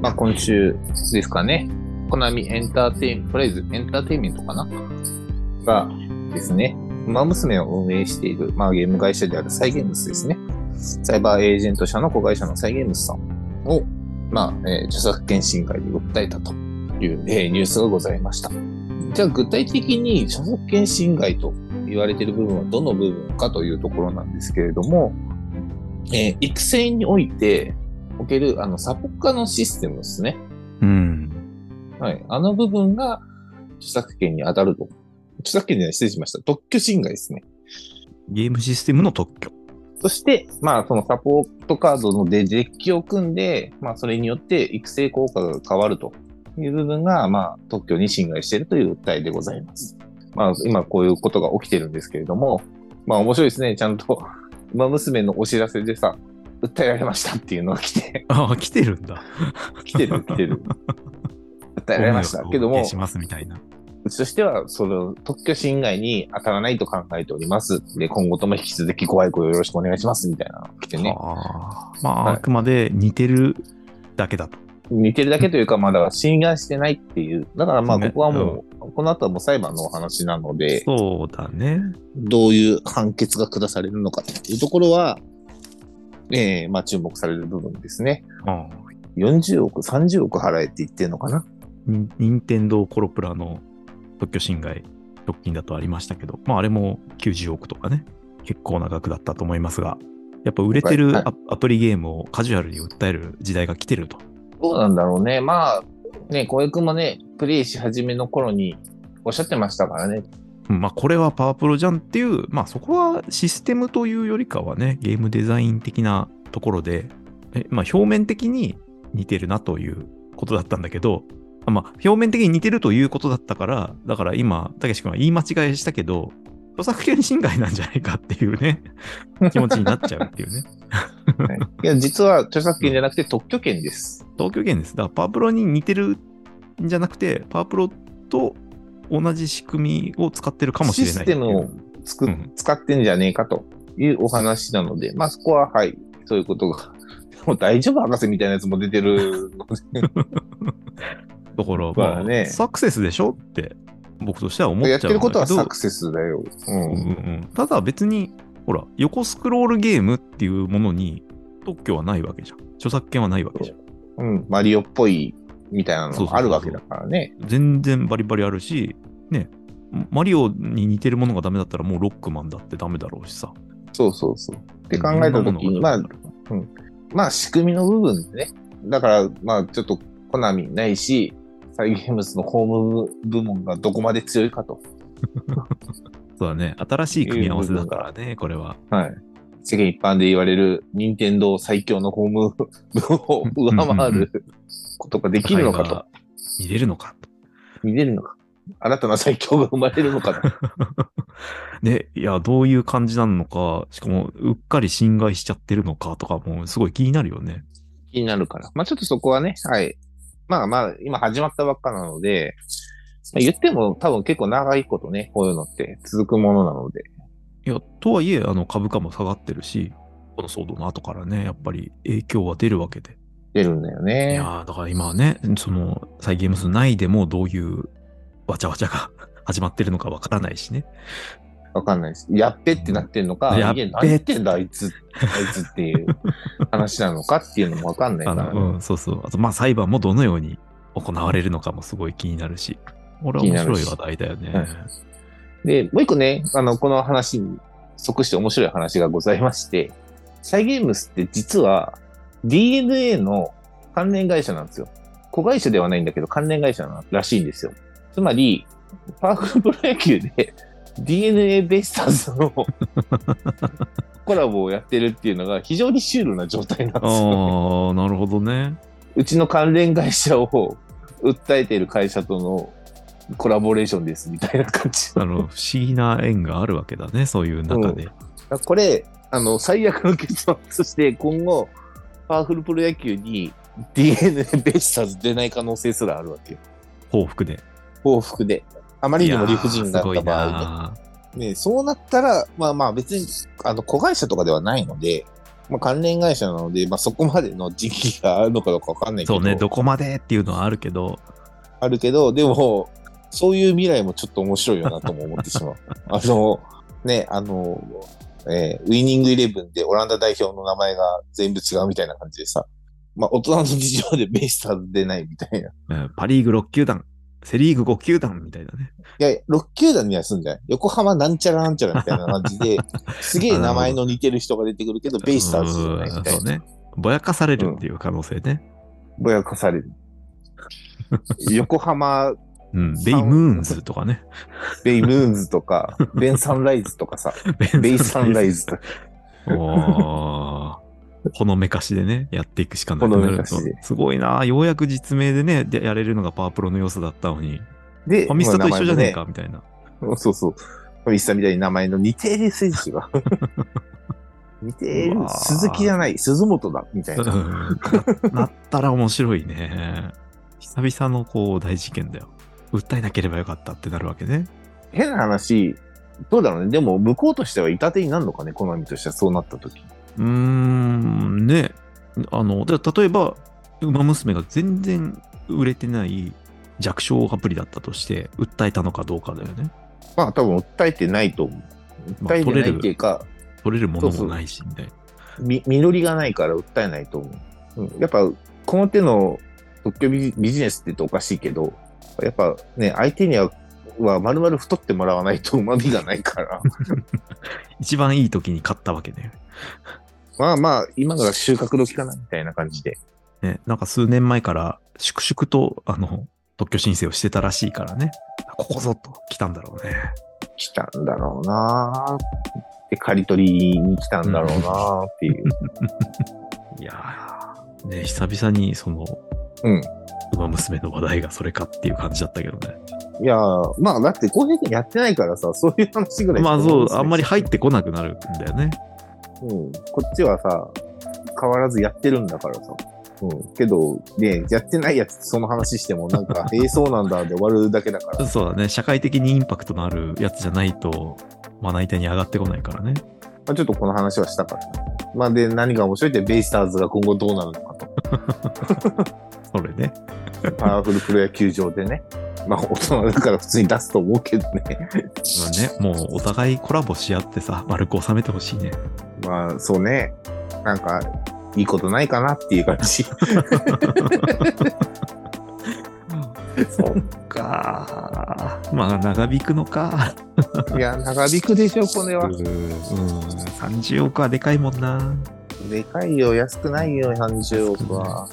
まあ今週ですかね、コナミエンターテイン、とりあえずエンターテインメントかな？がですね、馬娘を運営している、まあ、ゲーム会社であるサイゲームスですね。サイバーエージェント社の子会社のサイゲームスさんを、まあ、えー著作権侵害で訴えたという、えーニュースがございました。じゃあ具体的に著作権侵害と言われている部分はどの部分かというところなんですけれども、えー育成においておけるあのサポカのシステムですね。うん。はい。あの部分が著作権に当たると。著作権じゃない、失礼しました。特許侵害ですね。ゲームシステムの特許。そして、まあ、そのサポートカードのでデッキを組んで、まあ、それによって育成効果が変わるという部分が、まあ、特許に侵害しているという訴えでございます。まあ、今こういうことが起きてるんですけれども、まあ、面白いですね。ちゃんと、馬娘のお知らせでさ、訴えられましたっていうのが来て、ああ、来てるんだ。来てる、来てる。訴えられました。けどもしますみたいな。うちとしては、その特許侵害に当たらないと考えております。で、今後とも引き続きご愛顧よろしくお願いします、みたいなのが来てね。あーまあ、はいあくまで似てるだけだと。似てるだけというか、まあ、だから侵害してないっていう。だからまあ、ねここはもう、この後はもう裁判のお話なので、そうだね。どういう判決が下されるのかというところは、ええまあ、注目される部分ですね。うん40億、30億払えって言ってるのかな？ニ任天堂コロプラの特許侵害、直近だとありましたけど、まああれも90億とかね、結構な額だったと思いますが、やっぱ売れてるアプリゲームをカジュアルに訴える時代が来てると。どうなんだろうね。まあ、ね、小江君もね、プレイし始めの頃におっしゃってましたからね。うんまあこれはパワープロじゃんっていう、まあそこはシステムというよりかはね、ゲームデザイン的なところで、えまあ表面的に似てるなということだったんだけど、あまあ表面的に似てるということだったから、だから今、たけし君は言い間違いしたけど、著作権侵害なんじゃないかっていうね、気持ちになっちゃうっていうね。はいいや、実は著作権じゃなくて特許権です。東京圏です。だからパワープロに似てるんじゃなくて、パワープロと同じ仕組みを使ってるかもしれないシ。ステムをつく、うん使ってんじゃねえかというお話なので、まあそこははい、そういうことが。もう大丈夫博士みたいなやつも出てるので、だから、ままあ、あねサクセスでしょって、僕としては思っちゃやうんだけど。ってることはサクセスだよ。ううんうんんただ別に、ほら、横スクロールゲームっていうものに特許はないわけじゃん。著作権はないわけじゃん。うん。マリオっぽいみたいなのもあるわけだからね。全然バリバリあるし、ね、マリオに似てるものがダメだったらもうロックマンだってダメだろうしさ。そうそうそう。って考えたときに、まあいろんまあ仕組みの部分でね。だから、まあちょっとコナミないし、サイゲームスのホーム部門がどこまで強いかと。そうだね。新しい組み合わせだからね、これは。はい。世間一般で言われる任天堂最強のホーム部を上回ることができるのかと。見れるのかと。見れるのか。新たな最強が生まれるのかと。ね、いや、どういう感じなのか、しかも、うっかり侵害しちゃってるのかとかも、すごい気になるよね。気になるから。まあちょっとそこはね、はい。まあまあ、今始まったばっかなので、まあ言っても多分結構長いことね、こういうのって続くものなので。いや、とはいえ、あの、株価も下がってるし、この騒動の後からね、やっぱり影響は出るわけで。出るんだよいね。やーだから今はね、その、サイゲームズ内でもどういうわちゃわちゃが始まってるのかわからないしね。わかんないです。やっべってなってんのか、やっべいや何言ってんだ、あいつ、あいつっていう話なのかっていうのもわかんないかあら、ね。の、うん、そうそう。あと、まあ、裁判もどのように行われるのかもすごい気になるし。俺は面白い話題だよね。はいで、もう一個ね、あの、この話に即して面白い話がございまして、サイゲームスって実は DNA の関連会社なんですよ。子会社ではないんだけど関連会社ならしいんですよ。つまり、パワフルプロ野球で DNA ベイスターズの コラボをやってるっていうのが非常にシュールな状態なんですよ、ああ、なるほどね。うちの関連会社を訴えている会社とのコラボレーションですみたいな感じあの、不思議な縁があるわけだね、そういう中で。これ、あの、最悪の結論として、今後、パワフルプロ野球に DNA ベイスターズ出ない可能性すらあるわけよ。報復で。報復で。あまりにも理不尽だった場合なね。ねそうなったら、まあまあ別に、あの、子会社とかではないので、まあ、関連会社なので、まあ、そこまでの時期があるのかどうかわかんないけど、そうね、どこまでっていうのはあるけど、あるけど、でも、そういう未来もちょっと面白いよなとも思ってしまう。あの、ね、あの、えーウィニングイレブンでオランダ代表の名前が全部違うみたいな感じでさ、まあ、大人の事情でベイスターズ出ないみたいな。い うんパ・リーグ6球団、セ・リーグ5球団みたいなね。や、6球団には住んじゃない。横浜なんちゃらなんちゃらみたいな感じで、すげえ名前の似てる人が出てくるけど、ベイスターズじゃないみたいな。うんそうね。ぼやかされるっていう可能性ね。ぼやかされる。横浜うん、ベイムーンズとかね。ベイムーンズとか、ベンサンライズとかさ、ベイサンライズとか。おーほのめかしでね、やっていくしかなくなると。すごいなようやく実名でね、でやれるのがパワープロの要素だったのに、で、ファミスタと一緒じゃねえまか、みたいな。そうそう。ファミスタみたいに名前の似てる選手が。似てるうわ。ー鈴木じゃない、鈴本だ、みたいななったら面白いね。久々のこう大事件だよ。訴えなければよかったってなるわけね。変な話、どうだろうね。でも、向こうとしては板手になるのかね、コナミとしてはそうなった時。うーん、ね。あの、で例えば、ウマ娘が全然売れてない弱小アプリだったとして、訴えたのかどうかだよね。まあ、多分訴えてないと思う。まあ訴えてないっていうか、取れるものもないし、みたいな。み実りがないから訴えないと思う。うん、やっぱ、この手の特許ビジネスって言っておかしいけど、やっぱね、相手には、は丸々太ってもらわないと旨味がないから。一番いい時に買ったわけね。まあまあ、今が収穫時かな、みたいな感じで。ね、なんか数年前から粛々と、あの、特許申請をしてたらしいからね。ここぞと来たんだろうね。来たんだろうなで、刈り取りに来たんだろうなっていう。いやー、ね、久々にその、うん。馬娘の話題がそれかっていう感じだったけどね。いやーまあだって、浩平君やってないからさ、そういう話ぐらいまあそう、あんまり入ってこなくなるんだよね。うん。こっちはさ、変わらずやってるんだからさ。うん。けど、ね、やってないやつその話してもなんか、ええそうなんだで終わるだけだから。そうだね。社会的にインパクトのあるやつじゃないと、まな板に上がってこないからね。まあ、ちょっとこの話はしたかった。まあで、何が面白いって、ベイスターズが今後どうなるのかと。それね。パワフルプロ野球場でね。まあ大人だから普通に出すと思うけどね。まあね、もうお互いコラボし合ってさ、丸く収めてほしいね。まあそうね。なんか、いいことないかなっていう感じ。そっか。まあ長引くのか。いや、長引くでしょ、これはうん。。30億はでかいもんな。でかいよ、安くないよ、30億は。